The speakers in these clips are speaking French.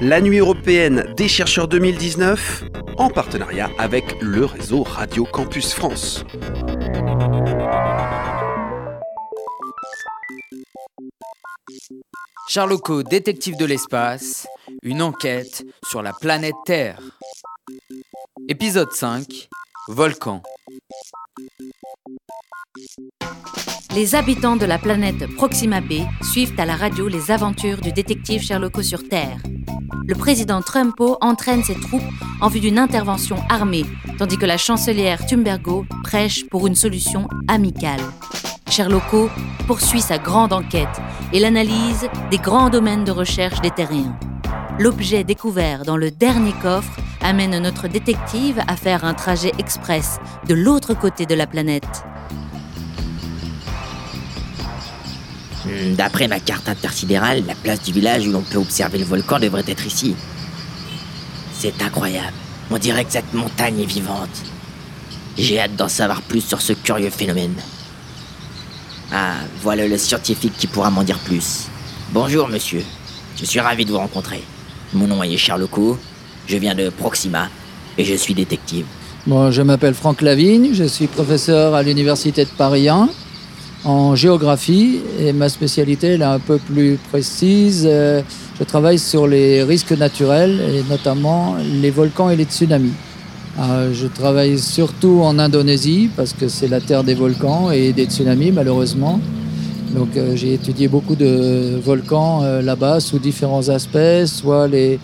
la nuit européenne des chercheurs 2019, en partenariat avec le réseau Radio Campus France. Charloco, détective de l'espace, une enquête sur la planète Terre. Épisode 5, Volcan. Les habitants de la planète Proxima B suivent à la radio les aventures du détective Sherlock sur Terre. Le président Trumpo entraîne ses troupes en vue d'une intervention armée, tandis que la chancelière Thumbergo prêche pour une solution amicale. Sherlock poursuit sa grande enquête et l'analyse des grands domaines de recherche des terriens. L'objet découvert dans le dernier coffre amène notre détective à faire un trajet express de l'autre côté de la planète. D'après ma carte intersidérale, la place du village où l'on peut observer le volcan devrait être ici. C'est incroyable. On dirait que cette montagne est vivante. J'ai hâte d'en savoir plus sur ce curieux phénomène. Ah, voilà le scientifique qui pourra m'en dire plus. Bonjour, monsieur. Je suis ravi de vous rencontrer. Mon nom est Charloco. Je viens de Proxima et je suis détective. Bon, je m'appelle Franck Lavigne, je suis professeur à l'Université de Paris 1 en géographie et ma spécialité est un peu plus précise. Euh, Je travaille sur les risques naturels et notamment les volcans et les tsunamis. Euh, Je travaille surtout en Indonésie parce que c'est la terre des volcans et des tsunamis malheureusement. Donc euh, j'ai étudié beaucoup de volcans là-bas sous différents aspects, soit les,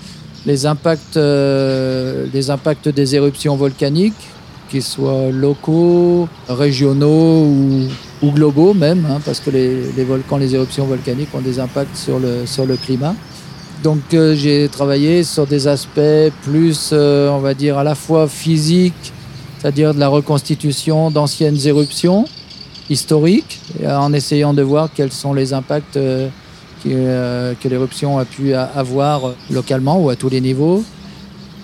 impacts, les impacts des éruptions volcaniques, qu'ils soient locaux, régionaux ou, globaux même, hein, parce que les, volcans, les éruptions volcaniques ont des impacts sur le, sur le climat. Donc euh, j'ai travaillé sur des aspects plus, euh, on va dire, à la fois physiques, c'est-à-dire de la reconstitution d'anciennes éruptions historiques, en essayant de voir quels sont les impacts euh, qui, euh, que l'éruption a pu avoir localement ou à tous les niveaux.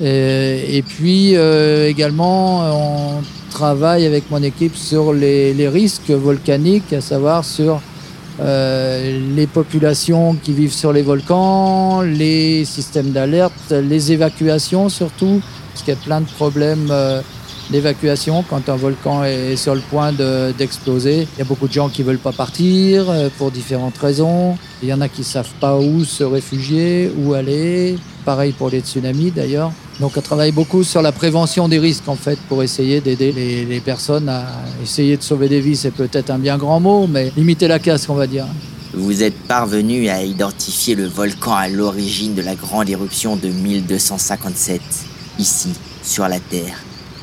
Et, et puis euh, également, on travaille avec mon équipe sur les, risques volcaniques, à savoir sur euh, les populations qui vivent sur les volcans, les systèmes d'alerte, les évacuations surtout, parce qu'il y a plein de problèmes euh, d'évacuation quand un volcan est sur le point de- d'exploser. Il y a beaucoup de gens qui veulent pas partir euh, pour différentes raisons. Il y en a qui savent pas où se réfugier, où aller. Pareil pour les tsunamis d'ailleurs. Donc on travaille beaucoup sur la prévention des risques en fait pour essayer d'aider les, les personnes à essayer de sauver des vies. C'est peut-être un bien grand mot, mais limiter la casse on va dire. Vous êtes parvenu à identifier le volcan à l'origine de la grande éruption de 1257, ici, sur la Terre.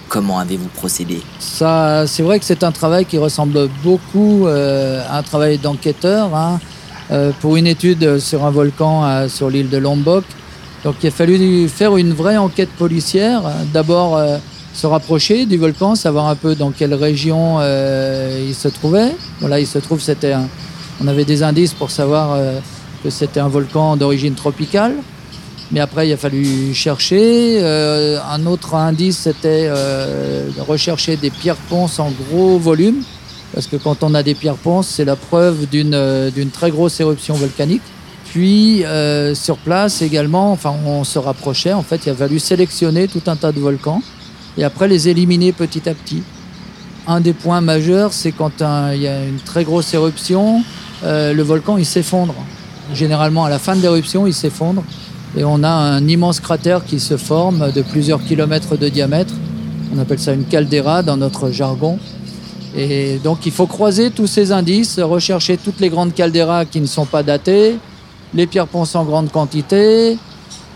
Comment avez-vous procédé? Ça, c'est vrai que c'est un travail qui ressemble beaucoup euh, à un travail d'enquêteur. hein. Euh, pour une étude sur un volcan euh, sur l'île de Lombok. Donc il a fallu faire une vraie enquête policière. D'abord euh, se rapprocher du volcan, savoir un peu dans quelle région euh, il se trouvait. Voilà, il se trouve, c'était un- on avait des indices pour savoir euh, que c'était un volcan d'origine tropicale. Mais après, il a fallu chercher. Euh, un autre indice, c'était euh, de rechercher des pierres ponces en gros volume. Parce que quand on a des pierres ponces, c'est la preuve euh, d'une très grosse éruption volcanique. Puis, euh, sur place également, enfin, on se rapprochait. En fait, il a fallu sélectionner tout un tas de volcans et après les éliminer petit à petit. Un des points majeurs, c'est quand il y a une très grosse éruption, euh, le volcan il s'effondre. Généralement, à la fin de l'éruption, il s'effondre et on a un immense cratère qui se forme de plusieurs kilomètres de diamètre. On appelle ça une caldeira dans notre jargon. Et donc il faut croiser tous ces indices, rechercher toutes les grandes calderas qui ne sont pas datées, les pierres ponces en grande quantité,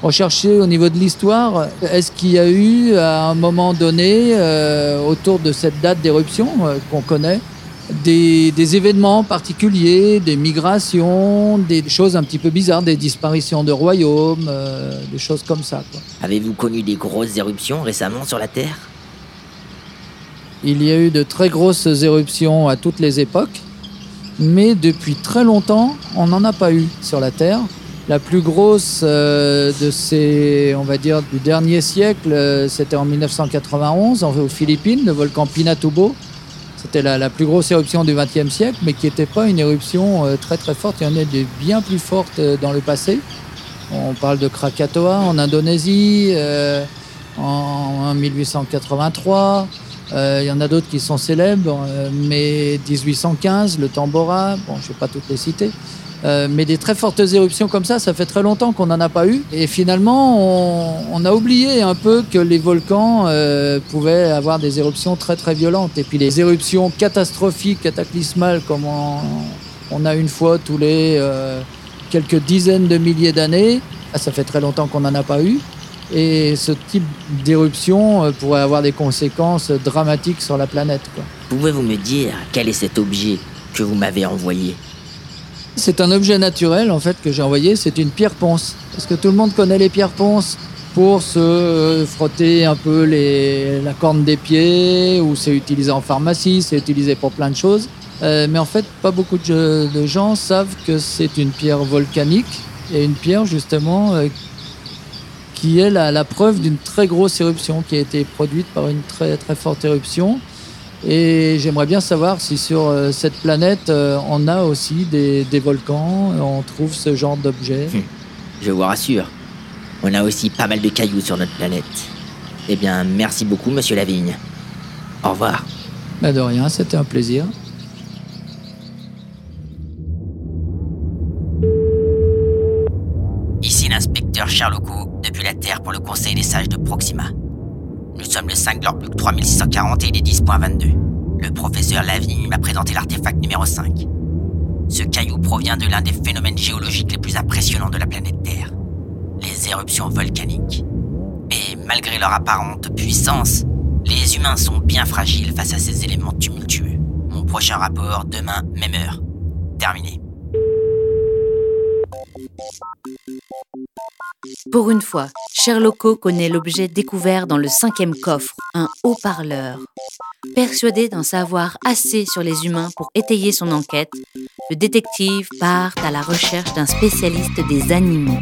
rechercher au niveau de l'histoire, est-ce qu'il y a eu à un moment donné, euh, autour de cette date d'éruption euh, qu'on connaît, des, des événements particuliers, des migrations, des choses un petit peu bizarres, des disparitions de royaumes, euh, des choses comme ça. Avez-vous connu des grosses éruptions récemment sur la Terre? Il y a eu de très grosses éruptions à toutes les époques, mais depuis très longtemps, on n'en a pas eu sur la Terre. La plus grosse euh, de ces, on va dire, du dernier siècle, euh, c'était en 1991 en- aux Philippines, le volcan Pinatubo. C'était la, plus grosse éruption du XXe siècle, mais qui n'était pas une éruption euh, très très forte. Il y en a des bien plus fortes dans le passé. On parle de Krakatoa en Indonésie en 1883. Il y en a d'autres qui sont célèbres, mais 1815, le Tambora, bon, je ne vais pas toutes les citer. Euh, mais des très fortes éruptions comme ça, ça fait très longtemps qu'on n'en a pas eu. Et finalement, on, a oublié un peu que les volcans euh, pouvaient avoir des éruptions très très violentes. Et puis les éruptions catastrophiques, cataclysmales, comme on, a une fois tous les euh, quelques dizaines de milliers d'années, ah, ça fait très longtemps qu'on n'en a pas eu. Et ce type d'éruption pourrait avoir des conséquences dramatiques sur la planète. Pouvez-vous me dire quel est cet objet que vous m'avez envoyé? C'est un objet naturel en fait que j'ai envoyé, c'est une pierre ponce. Parce que tout le monde connaît les pierres ponces pour se frotter un peu la corne des pieds, ou c'est utilisé en pharmacie, c'est utilisé pour plein de choses. Euh, mais en fait, pas beaucoup de, gens savent que c'est une pierre volcanique et une pierre justement euh, qui est la, la preuve d'une très grosse éruption qui a été produite par une très très forte éruption et j'aimerais bien savoir si sur euh, cette planète, euh, on a aussi des, volcans, on trouve ce genre d'objets. Hum. Je vous rassure, on a aussi pas mal de cailloux sur notre planète. Eh bien, merci beaucoup, monsieur Lavigne. Au revoir. Bah de rien, c'était un plaisir. Le Conseil des sages de Proxima. Nous sommes le 5 Glorplug 3640 et il est 10.22. Le professeur Lavigne m'a présenté l'artefact numéro 5. Ce caillou provient de l'un des phénomènes géologiques les plus impressionnants de la planète Terre, les éruptions volcaniques. Et malgré leur apparente puissance, les humains sont bien fragiles face à ces éléments tumultueux. Mon prochain rapport demain, même heure. Terminé. Pour une fois, Sherlock connaît l'objet découvert dans le cinquième coffre, un haut-parleur. Persuadé d'en savoir assez sur les humains pour étayer son enquête, le détective part à la recherche d'un spécialiste des animaux.